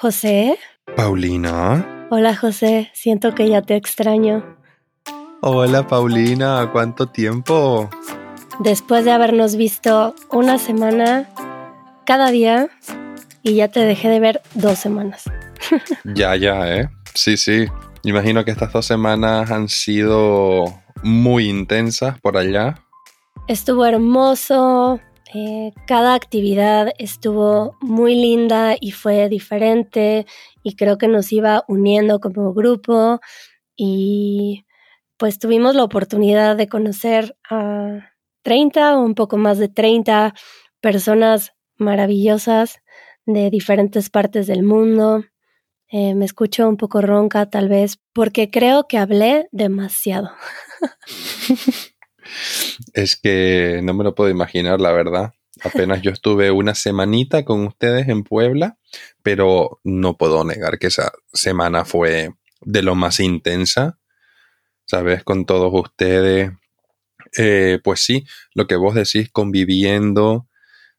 José. Paulina. Hola José, siento que ya te extraño. Hola Paulina, ¿cuánto tiempo? Después de habernos visto una semana cada día y ya te dejé de ver dos semanas. ya, ya, ¿eh? Sí, sí. Imagino que estas dos semanas han sido muy intensas por allá. Estuvo hermoso, eh, cada actividad estuvo muy linda y fue diferente y creo que nos iba uniendo como grupo y pues tuvimos la oportunidad de conocer a 30 o un poco más de 30 personas maravillosas de diferentes partes del mundo. Eh, me escucho un poco ronca tal vez porque creo que hablé demasiado. Es que no me lo puedo imaginar, la verdad. Apenas yo estuve una semanita con ustedes en Puebla, pero no puedo negar que esa semana fue de lo más intensa, ¿sabes? Con todos ustedes. Eh, pues sí, lo que vos decís, conviviendo,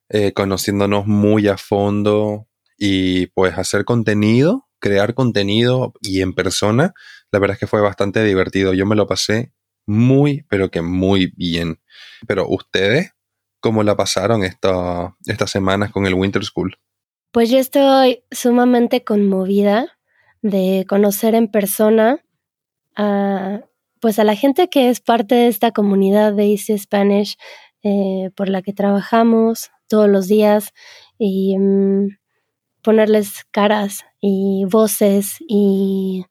eh, conociéndonos muy a fondo y pues hacer contenido, crear contenido y en persona, la verdad es que fue bastante divertido. Yo me lo pasé muy, pero que muy bien. Pero ustedes, ¿cómo la pasaron esta, estas semanas con el Winter School? Pues yo estoy sumamente conmovida de conocer en persona a, pues a la gente que es parte de esta comunidad de Easy Spanish eh, por la que trabajamos todos los días y mm, ponerles caras y voces y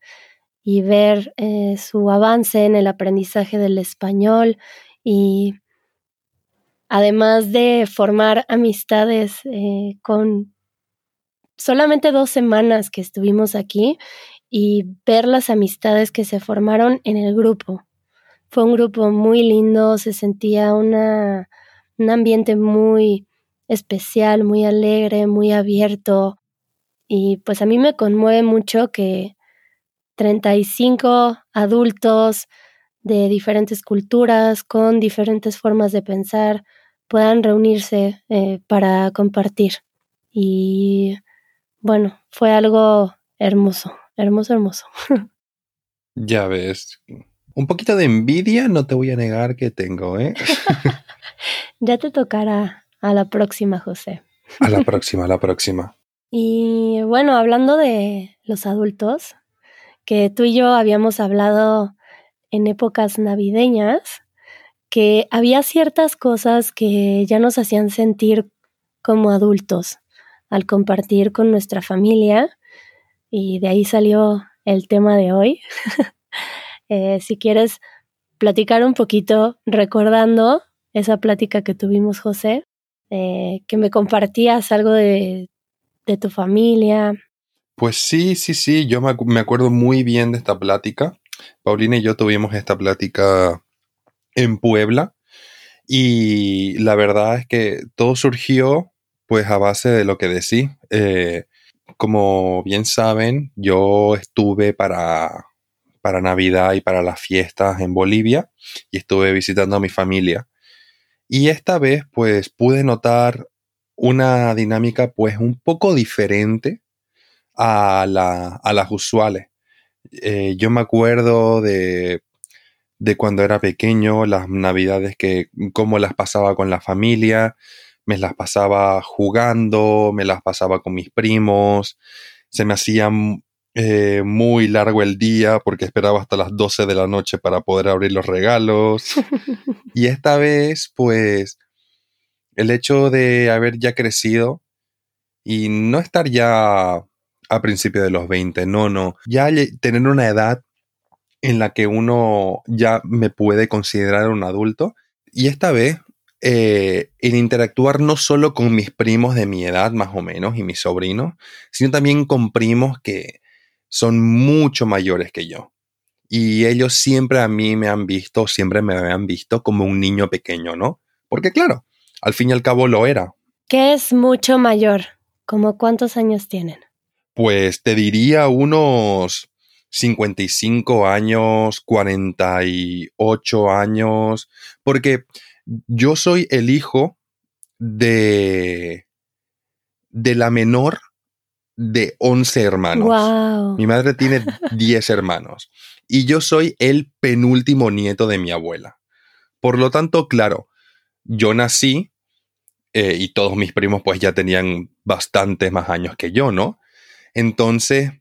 y ver eh, su avance en el aprendizaje del español y además de formar amistades eh, con solamente dos semanas que estuvimos aquí y ver las amistades que se formaron en el grupo. Fue un grupo muy lindo, se sentía una, un ambiente muy especial, muy alegre, muy abierto. Y pues a mí me conmueve mucho que 35 adultos de diferentes culturas, con diferentes formas de pensar, puedan reunirse eh, para compartir. Y bueno, fue algo hermoso, hermoso, hermoso. ya ves. Un poquito de envidia no te voy a negar que tengo, ¿eh? ya te tocará a la próxima, José. A la próxima, a la próxima. Y bueno, hablando de los adultos, que tú y yo habíamos hablado en épocas navideñas, que había ciertas cosas que ya nos hacían sentir como adultos al compartir con nuestra familia y de ahí salió el tema de hoy. Eh, si quieres platicar un poquito recordando esa plática que tuvimos, José, eh, que me compartías algo de, de tu familia, pues sí, sí, sí, yo me, acuerdo muy bien de esta plática. Paulina y yo tuvimos esta plática en Puebla y la verdad es que todo surgió pues a base de lo que decí. Eh, como bien saben, yo estuve para, para Navidad y para las fiestas en Bolivia y estuve visitando a mi familia. Y esta vez pues pude notar una dinámica pues un poco diferente a, las usuales. Eh, yo me acuerdo de, de cuando era pequeño, las navidades que, cómo las pasaba con la familia, me las pasaba jugando, me las pasaba con mis primos, se me hacía eh, muy largo el día porque esperaba hasta las 12 de la noche para poder abrir los regalos. y esta vez, pues, el hecho de haber ya crecido y no estar ya a principios de los 20, no, no. Ya tener una edad en la que uno ya me puede considerar un adulto. Y esta vez, eh, el interactuar no solo con mis primos de mi edad, más o menos, y mis sobrinos, sino también con primos que son mucho mayores que yo. Y ellos siempre a mí me han visto, siempre me han visto como un niño pequeño, ¿no? Porque claro, al fin y al cabo lo era. ¿Qué es mucho mayor? ¿Como cuántos años tienen? Pues te diría unos 55 años, 48 años, porque yo soy el hijo de, de la menor de 11 hermanos. Wow. Mi madre tiene 10 hermanos y yo soy el penúltimo nieto de mi abuela. Por lo tanto, claro, yo nací eh, y todos mis primos pues ya tenían bastantes más años que yo, ¿no? Entonces,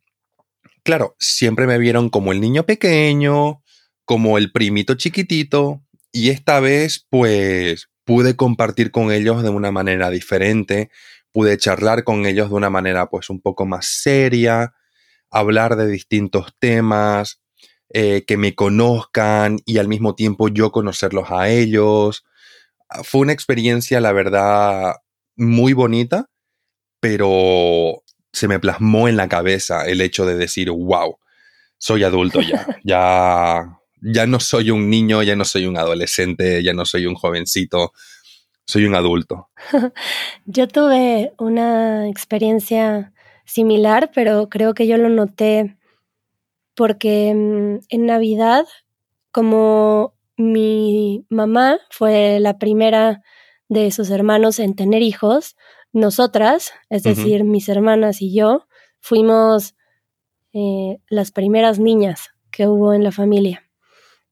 claro, siempre me vieron como el niño pequeño, como el primito chiquitito, y esta vez pues pude compartir con ellos de una manera diferente, pude charlar con ellos de una manera pues un poco más seria, hablar de distintos temas, eh, que me conozcan y al mismo tiempo yo conocerlos a ellos. Fue una experiencia, la verdad, muy bonita, pero se me plasmó en la cabeza el hecho de decir, wow, soy adulto ya, ya, ya no soy un niño, ya no soy un adolescente, ya no soy un jovencito, soy un adulto. yo tuve una experiencia similar, pero creo que yo lo noté porque mm, en Navidad, como mi mamá fue la primera de sus hermanos en tener hijos, nosotras, es decir, mis hermanas y yo, fuimos eh, las primeras niñas que hubo en la familia.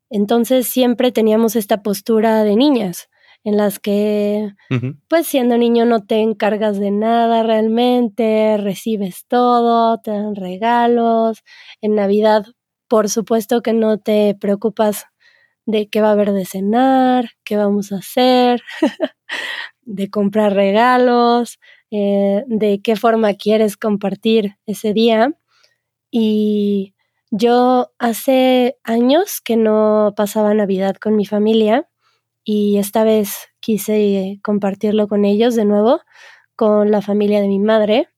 Entonces siempre teníamos esta postura de niñas, en las que, pues siendo niño no te encargas de nada realmente, recibes todo, te dan regalos. En Navidad, por supuesto que no te preocupas de qué va a haber de cenar, qué vamos a hacer, de comprar regalos, eh, de qué forma quieres compartir ese día. Y yo hace años que no pasaba Navidad con mi familia y esta vez quise compartirlo con ellos de nuevo, con la familia de mi madre,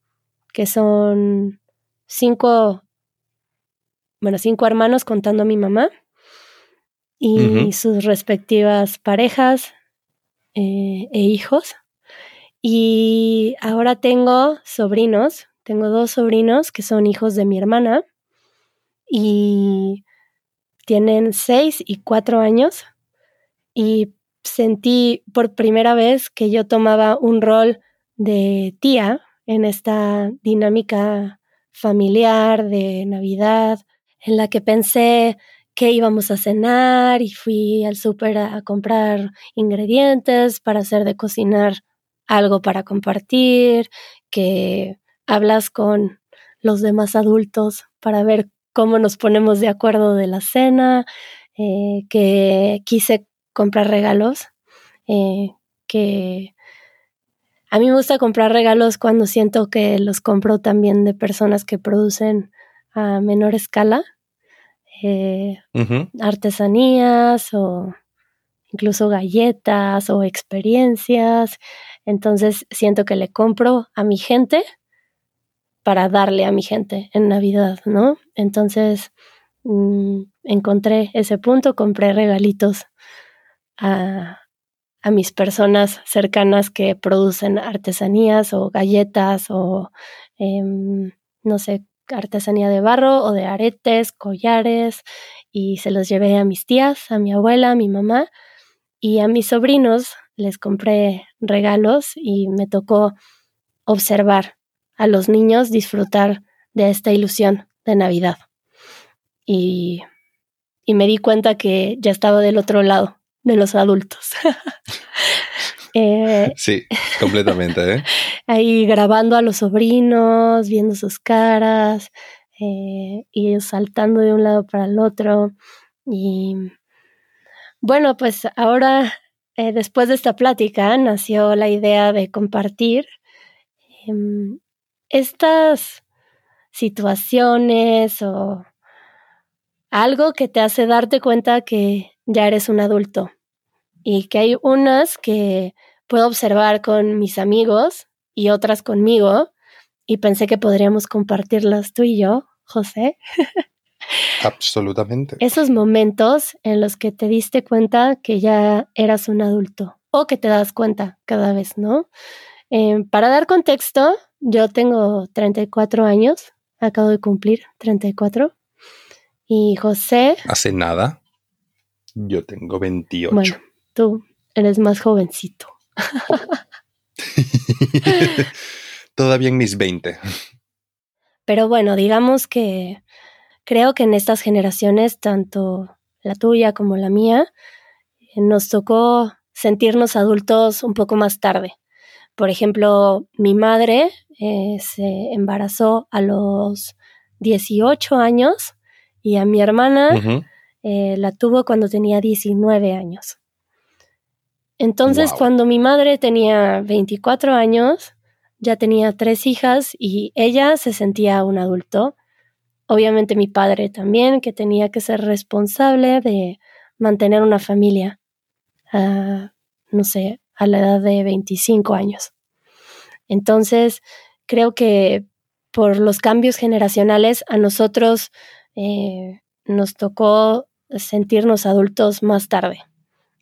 que son cinco, bueno, cinco hermanos contando a mi mamá y sus respectivas parejas eh, e hijos. Y ahora tengo sobrinos, tengo dos sobrinos que son hijos de mi hermana y tienen seis y cuatro años. Y sentí por primera vez que yo tomaba un rol de tía en esta dinámica familiar de Navidad, en la que pensé que íbamos a cenar y fui al súper a comprar ingredientes para hacer de cocinar algo para compartir, que hablas con los demás adultos para ver cómo nos ponemos de acuerdo de la cena, eh, que quise comprar regalos, eh, que a mí me gusta comprar regalos cuando siento que los compro también de personas que producen a menor escala, eh, artesanías o incluso galletas o experiencias. Entonces siento que le compro a mi gente para darle a mi gente en Navidad, ¿no? Entonces mm, encontré ese punto, compré regalitos a, mis personas cercanas que producen artesanías o galletas o, em, no sé, artesanía de barro o de aretes, collares, y se los llevé a mis tías, a mi abuela, a mi mamá, y a mis sobrinos les compré regalos y me tocó observar a los niños disfrutar de esta ilusión de Navidad. Y, y me di cuenta que ya estaba del otro lado de los adultos. Eh, sí, completamente. ¿eh? Ahí grabando a los sobrinos, viendo sus caras eh, y saltando de un lado para el otro. Y bueno, pues ahora, después de esta plática, nació la idea de compartir em, estas situaciones o algo que te hace darte cuenta que ya eres un adulto y que hay unas que puedo observar con mis amigos y otras conmigo y pensé que podríamos compartirlas tú y yo, José. Absolutamente. Esos momentos en los que te diste cuenta que ya eras un adulto o que te das cuenta cada vez, ¿no? Eh, para dar contexto, yo tengo 34 años, acabo de cumplir 34. Y José... Hace nada. Yo tengo 28. Bueno, tú eres más jovencito. Todavía en mis 20. Pero bueno, digamos que creo que en estas generaciones, tanto la tuya como la mía, nos tocó sentirnos adultos un poco más tarde. Por ejemplo, mi madre eh, se embarazó a los 18 años y a mi hermana eh, la tuvo cuando tenía 19 años. Entonces, cuando mi madre tenía 24 años, ya tenía tres hijas y ella se sentía un adulto. Obviamente mi padre también, que tenía que ser responsable de mantener una familia, no sé, a la edad de 25 años. Entonces, creo que por los cambios generacionales a nosotros eh, nos tocó sentirnos adultos más tarde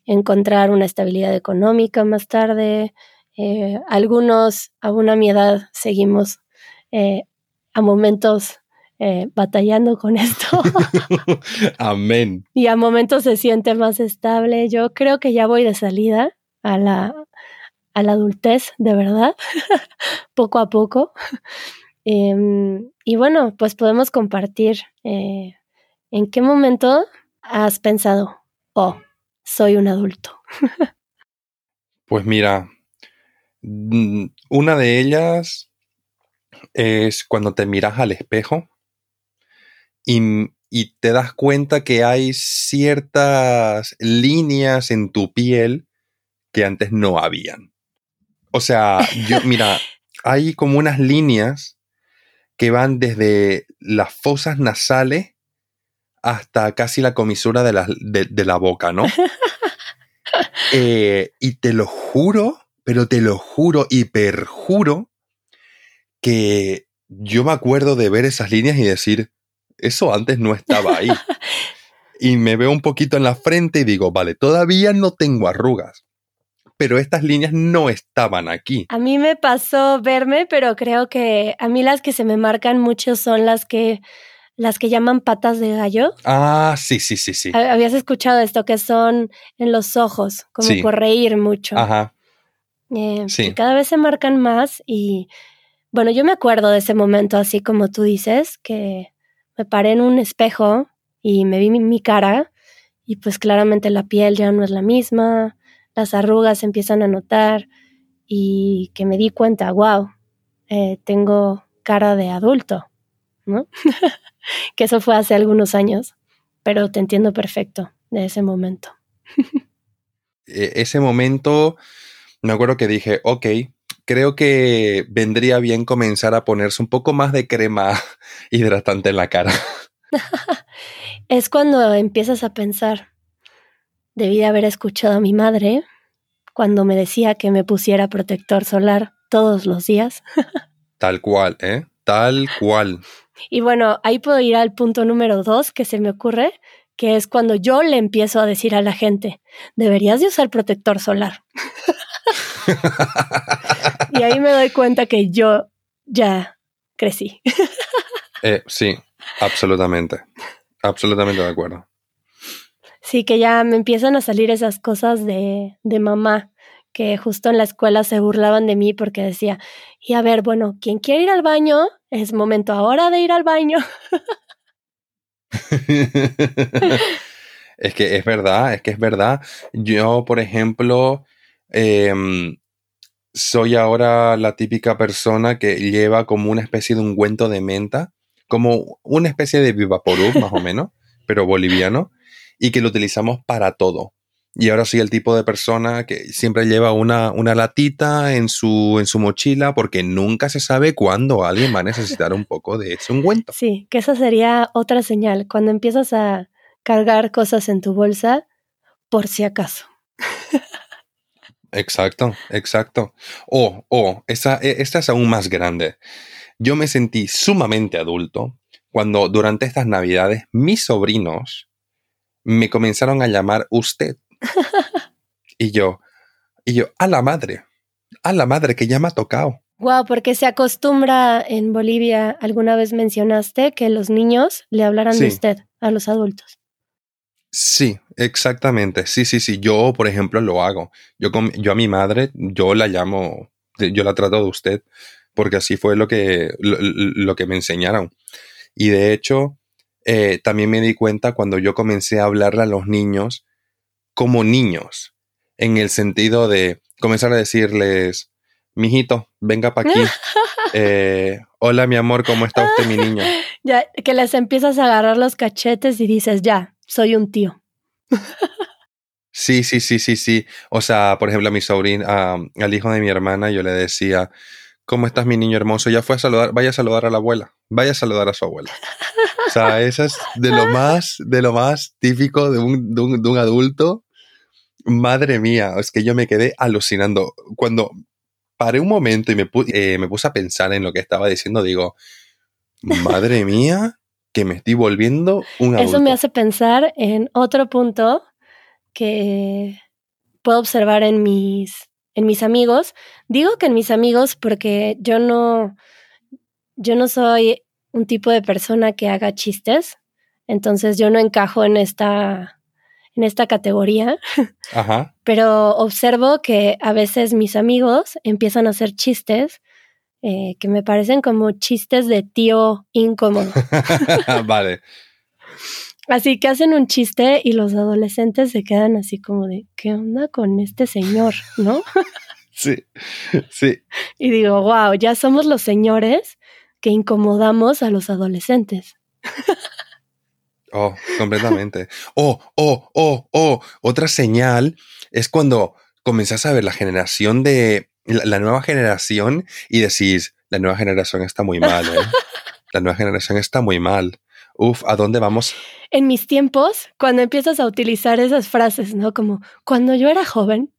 encontrar una estabilidad económica más tarde. Eh, algunos, aún a mi edad, seguimos eh, a momentos eh, batallando con esto. Amén. Y a momentos se siente más estable. Yo creo que ya voy de salida a la, a la adultez, de verdad, poco a poco. Em, y bueno, pues podemos compartir en qué momento has pensado, oh, soy un adulto? pues mira, una de ellas es cuando te miras al espejo y, te das cuenta que hay ciertas líneas en tu piel que antes no habían. O sea, yo, mira, hay como unas líneas que van desde las fosas nasales hasta casi la comisura de la, de, la boca, ¿no? Eh, y te lo juro, pero te lo juro y perjuro que yo me acuerdo de ver esas líneas y decir, eso antes no estaba ahí. y me veo un poquito en la frente y digo, vale, todavía no tengo arrugas, pero estas líneas no estaban aquí. A mí me pasó verme, pero creo que a mí las que se me marcan mucho son las que las que llaman patas de gallo. Ah, sí, sí, sí, sí. Habías escuchado esto, que son en los ojos, como por reír mucho. Ajá. Eh, sí. cada vez se marcan más y, bueno, yo me acuerdo de ese momento, así como tú dices, que me paré en un espejo y me vi mi, cara y pues claramente la piel ya no es la misma, las arrugas se empiezan a notar y que me di cuenta, wow, eh, tengo cara de adulto, ¿no? que eso fue hace algunos años, pero te entiendo perfecto de ese momento. E, ese momento, me acuerdo que dije, ok, creo que vendría bien comenzar a ponerse un poco más de crema hidratante en la cara. es cuando empiezas a pensar, debí de haber escuchado a mi madre cuando me decía que me pusiera protector solar todos los días. Tal cual, ¿eh? Tal cual. Y bueno, ahí puedo ir al punto número dos que se me ocurre, que es cuando yo le empiezo a decir a la gente, deberías de usar protector solar. y ahí me doy cuenta que yo ya crecí. Eh, sí, absolutamente. Absolutamente de acuerdo. Sí, que ya me empiezan a salir esas cosas de, de mamá que justo en la escuela se burlaban de mí porque decía, y a ver, bueno, quien quiere ir al baño, es momento ahora de ir al baño. es que es verdad, es que es verdad. Yo, por ejemplo, em, soy ahora la típica persona que lleva como una especie de ungüento de menta, como una especie de Vivaporub, más o menos, pero boliviano, y que lo utilizamos para todo. Y ahora soy el tipo de persona que siempre lleva una, una latita en su, en su mochila porque nunca se sabe cuándo alguien va a necesitar un poco de ese ungüento. Sí, que esa sería otra señal. Cuando empiezas a cargar cosas en tu bolsa, por si acaso. Exacto, exacto. O, oh, e, esta es aún más grande. Yo me sentí sumamente adulto cuando durante estas navidades mis sobrinos me comenzaron a llamar usted y yo, y yo, a la madre, a la madre que ya me ha tocado. Wow, porque se acostumbra en Bolivia, alguna vez mencionaste que los niños le hablaran de usted a los adultos. Sí, exactamente. Sí, sí, sí. Yo, por ejemplo, lo hago. Yo, yo a mi madre, yo la llamo, yo la trato de usted porque así fue lo que, lo, que me enseñaron. Y de hecho, eh, también me di cuenta cuando yo comencé a hablarle a los niños como niños, en el sentido de comenzar a decirles, mijito, venga para aquí. Eh, hola, mi amor, ¿cómo está usted, mi niño? Ya, que les empiezas a agarrar los cachetes y dices, ya, soy un tío. Sí, sí, sí, sí, sí. O sea, por ejemplo, a mi sobrina, al hijo de mi hermana, yo le decía, ¿cómo estás, mi niño hermoso? Ya fue a saludar, vaya a saludar a la abuela, vaya a saludar a su abuela. O sea, eso es de lo más, de lo más típico de un, de un, de un adulto. Madre mía, es que yo me quedé alucinando. Cuando paré un momento y me, eh, me puse a pensar en lo que estaba diciendo, digo, madre mía, que me estoy volviendo un adulto. Eso me hace pensar en otro punto que puedo observar en mis, en mis amigos. Digo que en mis amigos porque yo no, yo no soy un tipo de persona que haga chistes, entonces yo no encajo en esta, en esta categoría. Ajá. Pero observo que a veces mis amigos empiezan a hacer chistes eh, que me parecen como chistes de tío incómodo. vale. Así que hacen un chiste y los adolescentes se quedan así como de, ¿qué onda con este señor? ¿No? Sí, sí. Y digo, wow, ya somos los señores que incomodamos a los adolescentes. Oh, completamente. Oh, oh, oh, oh. Otra señal es cuando comenzás a ver la generación de, la, nueva generación y decís, la nueva generación está muy mal, ¿eh? La nueva generación está muy mal. Uf, ¿a dónde vamos? En mis tiempos, cuando empiezas a utilizar esas frases, ¿no? Como, cuando yo era joven.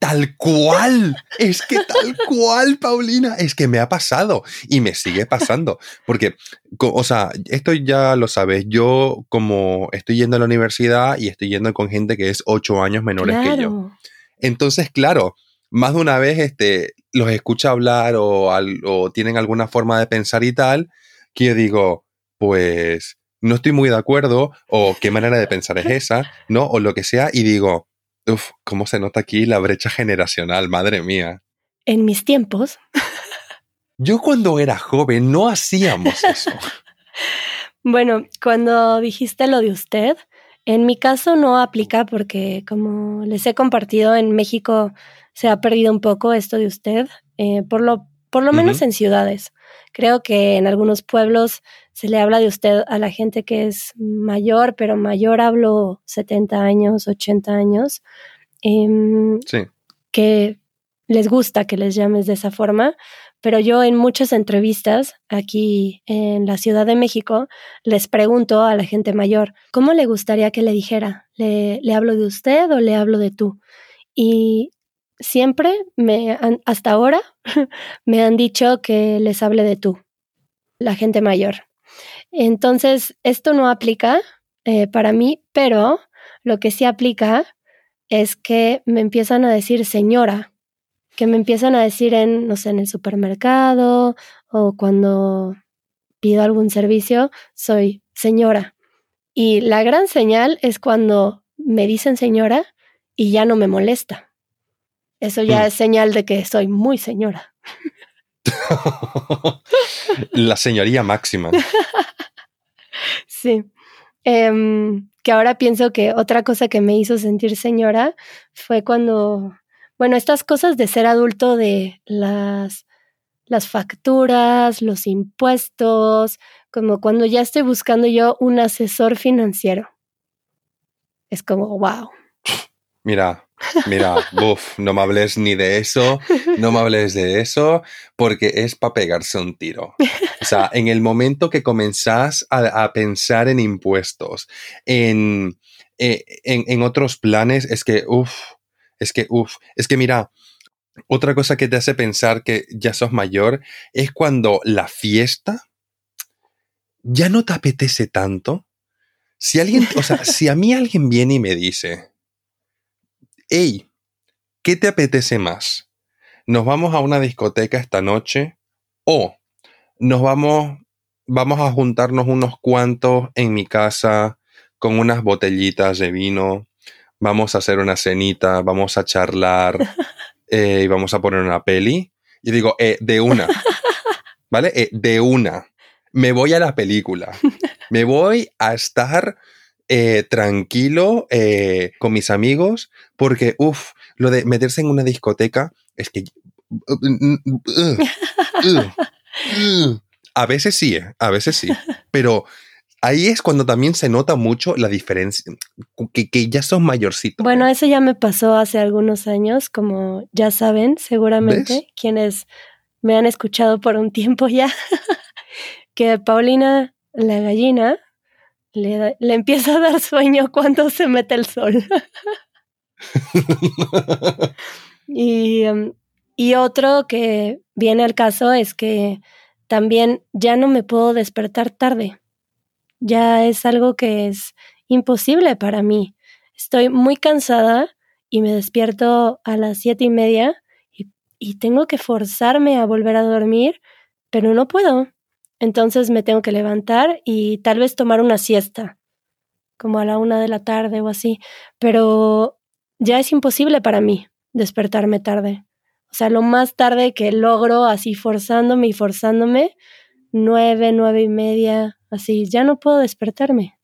Tal cual, es que tal cual, Paulina, es que me ha pasado y me sigue pasando, porque, o sea, esto ya lo sabes, yo como estoy yendo a la universidad y estoy yendo con gente que es ocho años menores que yo. Entonces, claro, más de una vez este, los escucha hablar o, o tienen alguna forma de pensar y tal, que yo digo, pues no estoy muy de acuerdo o qué manera de pensar es esa, ¿no? O lo que sea y digo, uff, ¿cómo se nota aquí la brecha generacional? Madre mía. En mis tiempos. Yo cuando era joven no hacíamos eso. bueno, cuando dijiste lo de usted, en mi caso no aplica porque como les he compartido en México se ha perdido un poco esto de usted, eh, por lo, por lo menos en ciudades. Creo que en algunos pueblos se le habla de usted a la gente que es mayor, pero mayor hablo 70 años, 80 años, em, sí. que les gusta que les llames de esa forma, pero yo en muchas entrevistas aquí en la Ciudad de México les pregunto a la gente mayor, ¿cómo le gustaría que le dijera? ¿Le, le hablo de usted o le hablo de tú? Y siempre, me hasta ahora, me han dicho que les hable de tú, la gente mayor. Entonces, esto no aplica eh, para mí, pero lo que sí aplica es que me empiezan a decir señora, que me empiezan a decir en, no sé, en el supermercado o cuando pido algún servicio, soy señora. Y la gran señal es cuando me dicen señora y ya no me molesta. Eso ya mm. es señal de que soy muy señora. La señoría máxima. Sí. Em, que ahora pienso que otra cosa que me hizo sentir señora fue cuando, bueno, estas cosas de ser adulto de las, las facturas, los impuestos, como cuando ya estoy buscando yo un asesor financiero. Es como, wow. Mira, Mira, buf, no me hables ni de eso, no me hables de eso, porque es para pegarse un tiro. O sea, en el momento que comenzás a, pensar en impuestos, eh, en, en, otros planes, es que, uff, es que, uff, es que mira, otra cosa que te hace pensar que ya sos mayor es cuando la fiesta ya no te apetece tanto. Si alguien, o sea, si a mí alguien viene y me dice, hey, ¿qué te apetece más? ¿Nos vamos a una discoteca esta noche? ¿O nos vamos, vamos a juntarnos unos cuantos en mi casa con unas botellitas de vino? Vamos a hacer una cenita, vamos a charlar eh, y vamos a poner una peli. Y digo, eh, de una. ¿Vale? Eh, de una. Me voy a la película. Me voy a estar eh, tranquilo eh, con mis amigos porque, uff, lo de meterse en una discoteca es que... A veces sí, eh, a veces sí. Pero ahí es cuando también se nota mucho la diferencia, que, que ya son mayorcitos. Bueno, eso ya me pasó hace algunos años, como ya saben, seguramente, ¿Ves? quienes me han escuchado por un tiempo ya, que Paulina, la gallina, le, le empieza a dar sueño cuando se mete el sol. Y, um, y otro que viene al caso es que también ya no me puedo despertar tarde. Ya es algo que es imposible para mí. Estoy muy cansada y me despierto a las siete y media y, y tengo que forzarme a volver a dormir, pero no puedo. Entonces me tengo que levantar y tal vez tomar una siesta, como a la una de la tarde o así. Pero ya es imposible para mí despertarme tarde. O sea, lo más tarde que logro, así forzándome y forzándome, nueve, nueve y media, así, ya no puedo despertarme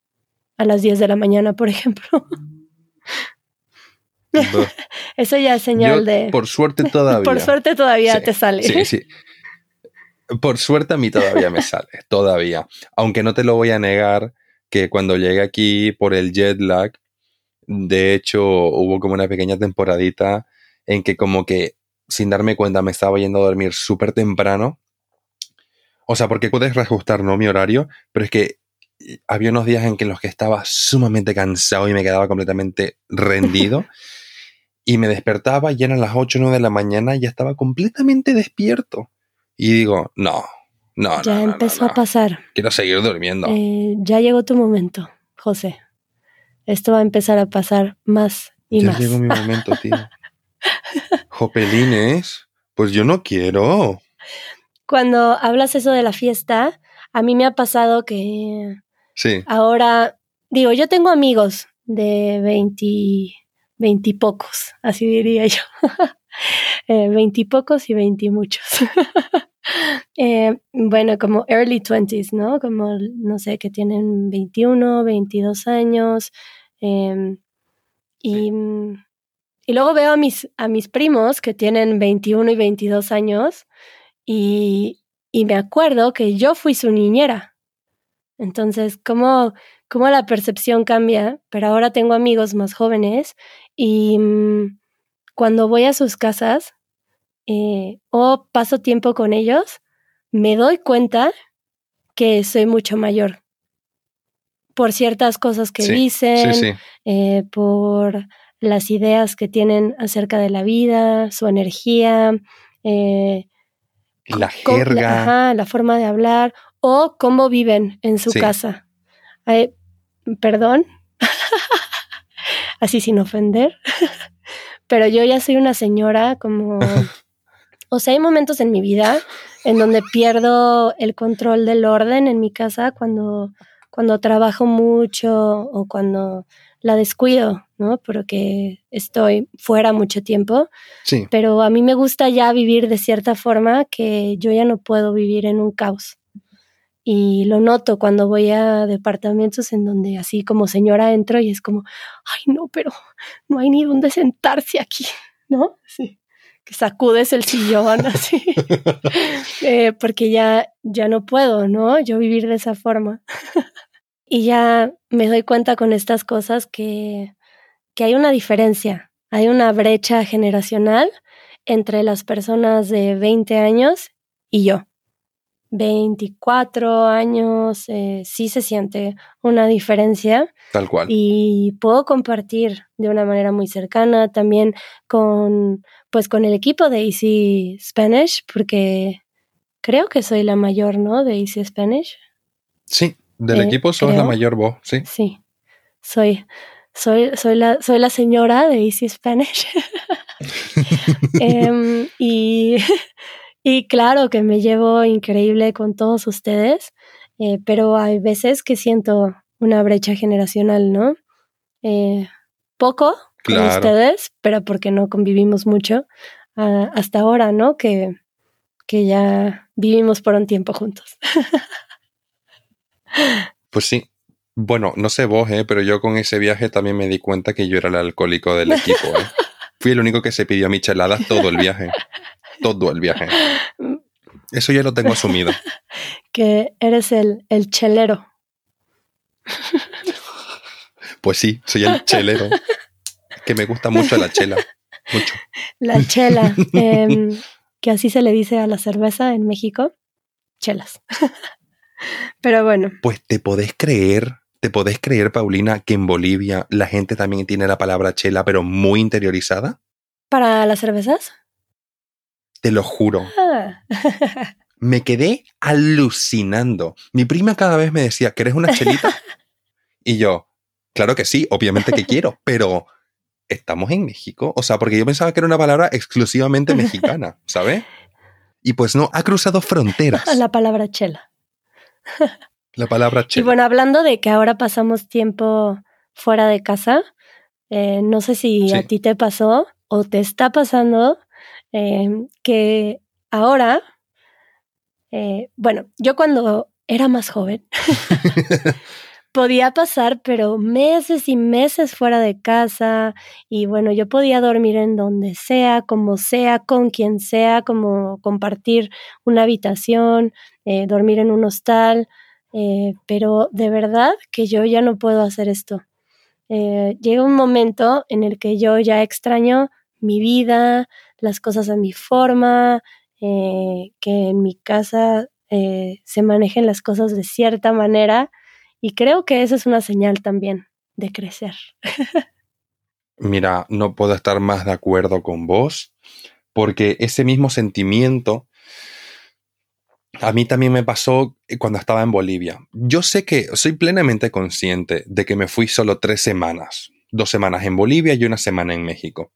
a las diez de la mañana, por ejemplo. Eso ya es señal Yo, de... Por suerte todavía. Por suerte todavía Sí, te sale. Sí, sí. Por suerte a mí todavía me sale, todavía. Aunque no te lo voy a negar que cuando llegué aquí por el jet lag, de hecho hubo como una pequeña temporadita en que como que sin darme cuenta me estaba yendo a dormir súper temprano. O sea, porque puedes reajustar, ¿no? Mi horario, pero es que había unos días en que los que estaba sumamente cansado y me quedaba completamente rendido. y me despertaba y eran las 8 o 9 de la mañana y ya estaba completamente despierto. Y digo, no, no, ya no, no, empezó no, no. a pasar. Quiero seguir durmiendo. Eh, ya llegó tu momento, José. Esto va a empezar a pasar más y ya más. llegó mi momento, tío. Jopelines, pues yo no quiero. Cuando hablas eso de la fiesta, a mí me ha pasado que Sí, ahora, digo, yo tengo amigos de 20, 20 y pocos, así diría yo. eh, 20 y pocos y 20 y muchos. eh, bueno, como early 20s, ¿no? Como, no sé, que tienen 21, 22 años. eh, y, y luego veo a mis, a mis primos que tienen 21 y 22 años y, y me acuerdo que yo fui su niñera. Entonces, ¿cómo, cómo la percepción cambia? Pero ahora tengo amigos más jóvenes y mm, cuando voy a sus casas eh, o paso tiempo con ellos, me doy cuenta que soy mucho mayor por ciertas cosas que sí, dicen, sí, sí. eh, por las ideas que tienen acerca de la vida, su energía, eh, La la- jerga. ajá, la forma de hablar o cómo viven en su casa. Ay, perdón, así sin ofender, pero yo ya soy una señora como... O sea, hay momentos en mi vida en donde pierdo el control del orden en mi casa cuando, cuando trabajo mucho o cuando la descuido, ¿no? Porque estoy fuera mucho tiempo Sí, pero a mí me gusta ya vivir de cierta forma que yo ya no puedo vivir en un caos. Y lo noto cuando voy a departamentos en donde así como señora entro y es como, ay no, pero no hay ni dónde sentarse aquí, ¿no? Sí. Que sacudes el sillón así. Eh, porque ya, ya no puedo, ¿no? Yo vivir de esa forma. y ya me doy cuenta con estas cosas que, que hay una diferencia, hay una brecha generacional entre las personas de 20 años y yo. 24 años, eh, sí se siente una diferencia tal cual. y puedo compartir de una manera muy cercana también con pues con el equipo de Easy Spanish porque creo que soy la mayor, ¿no? De Easy Spanish. Sí, del eh, equipo sos la mayor voz, sí. Sí. Soy soy soy la soy la señora de Easy Spanish. Em, y y claro que me llevo increíble con todos ustedes, eh, pero hay veces que siento una brecha generacional, ¿no? Eh, poco con ustedes, pero porque no convivimos mucho ah, hasta ahora, ¿no? Que, que ya vivimos por un tiempo juntos. Pues sí. Bueno, no sé vos, ¿eh? pero yo con ese viaje también me di cuenta que yo era el alcohólico del equipo. ¿eh? Fui el único que se pidió micheladas todo el viaje. Todo el viaje. Eso ya lo tengo asumido. Que eres el, el chelero. Pues sí, soy el chelero. Que me gusta mucho la chela. Mucho. La chela. Em, que así se le dice a la cerveza en México. Chelas. Pero bueno. Pues te podés creer, te podés creer, Paulina, que en Bolivia la gente también tiene la palabra chela, pero muy interiorizada. ¿Para las cervezas? Te lo juro. Ah. Me quedé alucinando. Mi prima cada vez me decía, ¿querés una chelita? y yo, claro que sí, obviamente que quiero, pero estamos en México. O sea, porque yo pensaba que era una palabra exclusivamente mexicana, ¿sabes? Y pues no, ha cruzado fronteras. La palabra chela. La palabra chela. Y bueno, hablando de que ahora pasamos tiempo fuera de casa, eh, no sé si a ti te pasó o te está pasando eh, que ahora, eh, bueno, yo cuando era más joven, podía pasar, pero meses y meses fuera de casa y bueno, yo podía dormir en donde sea, como sea, con quien sea, como compartir una habitación, eh, dormir en un hostal, eh, pero de verdad que yo ya no puedo hacer esto. Eh, llega un momento en el que yo ya extraño mi vida, las cosas a mi forma, eh, que en mi casa eh, se manejen las cosas de cierta manera y creo que esa es una señal también de crecer. Mira, no puedo estar más de acuerdo con vos, porque ese mismo sentimiento a mí también me pasó cuando estaba en Bolivia. Yo sé que soy plenamente consciente de que me fui solo tres semanas, dos semanas en Bolivia y una semana en México.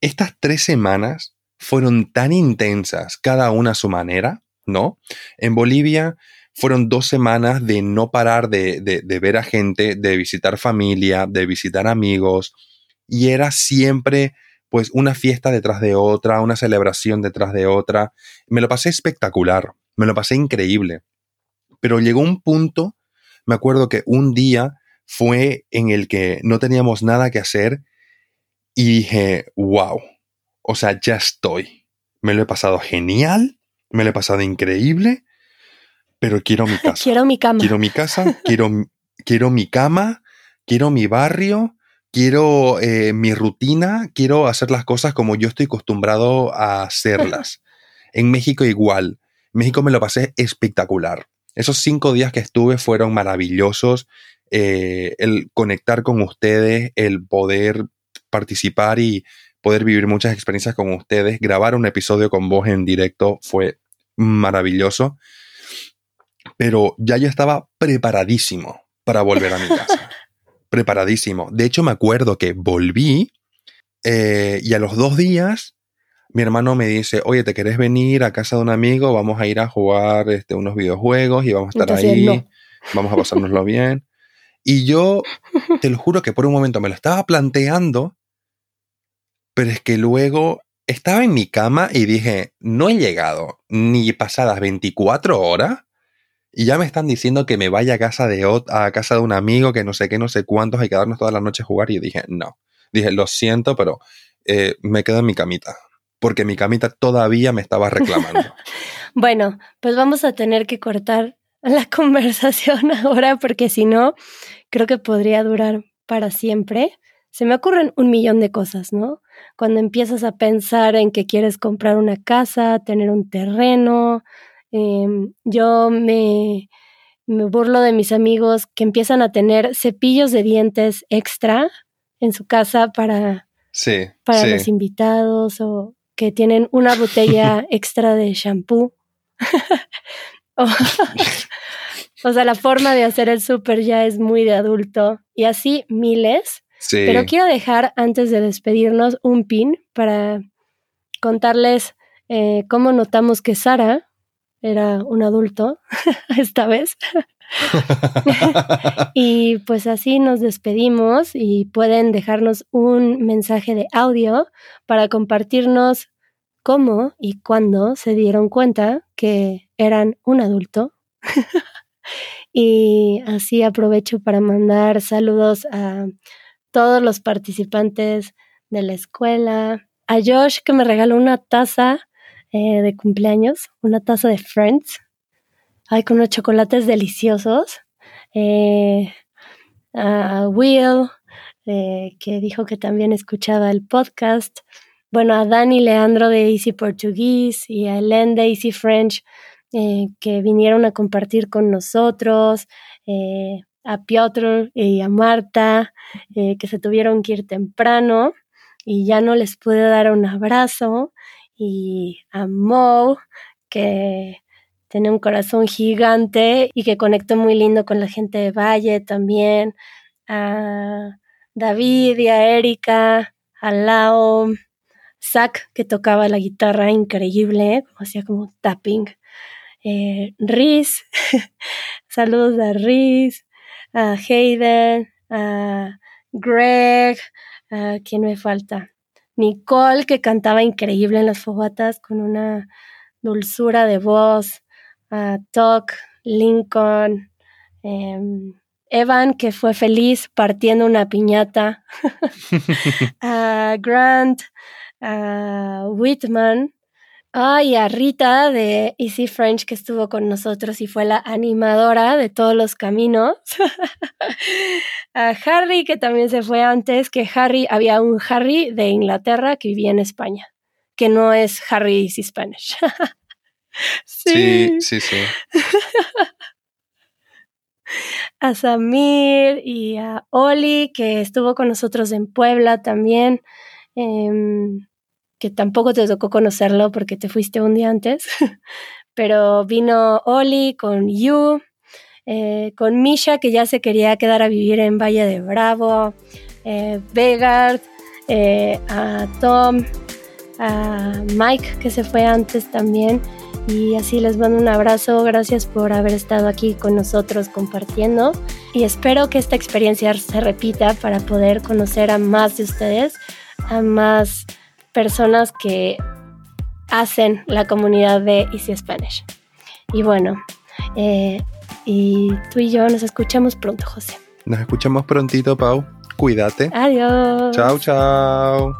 Estas tres semanas fueron tan intensas, cada una a su manera, ¿no? En Bolivia fueron dos semanas de no parar de, de, ver a gente, de visitar familia, de visitar amigos, y era siempre pues una fiesta detrás de otra, una celebración detrás de otra. Me lo pasé espectacular, me lo pasé increíble. Pero llegó un punto, me acuerdo que un día fue en el que no teníamos nada que hacer y dije, wow, o sea, ya estoy. Me lo he pasado genial, me lo he pasado increíble, pero quiero mi casa. Quiero mi cama. Quiero mi casa, quiero, quiero mi cama, quiero mi barrio, quiero eh, mi rutina, quiero hacer las cosas como yo estoy acostumbrado a hacerlas. en México igual. En México me lo pasé espectacular. Esos cinco días que estuve fueron maravillosos. Eh, el conectar con ustedes, el poder participar y poder vivir muchas experiencias con ustedes, grabar un episodio con vos en directo fue maravilloso. Pero ya yo estaba preparadísimo para volver a mi casa. preparadísimo. De hecho, me acuerdo que volví eh, y a los dos días mi hermano me dice, oye, ¿te querés venir a casa de un amigo? Vamos a ir a jugar este, unos videojuegos y vamos a estar Entonces, ahí. no. Vamos a pasárnoslo bien. Y yo, te lo juro que por un momento me lo estaba planteando, pero es que luego estaba en mi cama y dije, no he llegado ni pasadas 24 horas y ya me están diciendo que me vaya a casa de, a casa de un amigo, que no sé qué, no sé cuántos, hay que quedarnos toda la noche a jugar. Y dije, no. Dije, lo siento, pero eh, me quedo en mi camita. Porque mi camita todavía me estaba reclamando. Bueno, pues vamos a tener que cortar la conversación ahora porque si no, creo que podría durar para siempre. Se me ocurren un millón de cosas, ¿no? Cuando empiezas a pensar en que quieres comprar una casa, tener un terreno, em, yo me, me burlo de mis amigos que empiezan a tener cepillos de dientes extra en su casa para Sí, para sí. los invitados o que tienen una botella extra de shampoo. o, o sea, la forma de hacer el súper ya es muy de adulto y así miles. Sí. Pero quiero dejar antes de despedirnos un pin para contarles eh, cómo notamos que Sara era un adulto esta vez. Y pues así nos despedimos y pueden dejarnos un mensaje de audio para compartirnos cómo y cuándo se dieron cuenta que eran un adulto. y así aprovecho para mandar saludos a todos los participantes de la escuela, a Josh que me regaló una taza eh, de cumpleaños, una taza de Friends, ay, con unos chocolates deliciosos, eh, a Will, eh, que dijo que también escuchaba el podcast, bueno, a Dani Leandro de Easy Portuguese y a Helen de Easy French, que vinieron a compartir con nosotros, a Piotr y a Marta, que se tuvieron que ir temprano y ya no les pude dar un abrazo, y a Mo, que tiene un corazón gigante y que conectó muy lindo con la gente de Valle también, a David y a Erika, a Lao, Zach, que tocaba la guitarra increíble, hacía como tapping, eh, Riz, saludos a Riz, a Hayden, a Greg, a quién me falta, Nicole, que cantaba increíble en las fogatas con una dulzura de voz, a Tuck, Lincoln, em, Evan, que fue feliz partiendo una piñata, a Grant, a Whitman, Ay, a Rita de Easy French que estuvo con nosotros y fue la animadora de todos los caminos. a Harry que también se fue antes, que Harry, había un Harry de Inglaterra que vivía en España, que no es Harry Easy Spanish. sí, sí, sí. a Samir y a Oli que estuvo con nosotros en Puebla también. Em, que tampoco te tocó conocerlo porque te fuiste un día antes, pero vino Oli con Yu, eh, con Misha que ya se quería quedar a vivir en Valle de Bravo, eh, eh, a Tom, a Mike que se fue antes también. Y así les mando un abrazo, gracias por haber estado aquí con nosotros compartiendo y espero que esta experiencia se repita para poder conocer a más de ustedes, a más personas que hacen la comunidad de Easy Spanish. Y bueno, eh, y tú y yo nos escuchamos pronto, José. Nos escuchamos prontito, Pau. Cuídate. Adiós. Chao, chao.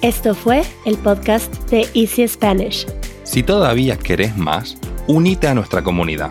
Esto fue el podcast de Easy Spanish. Si todavía querés más, unite a nuestra comunidad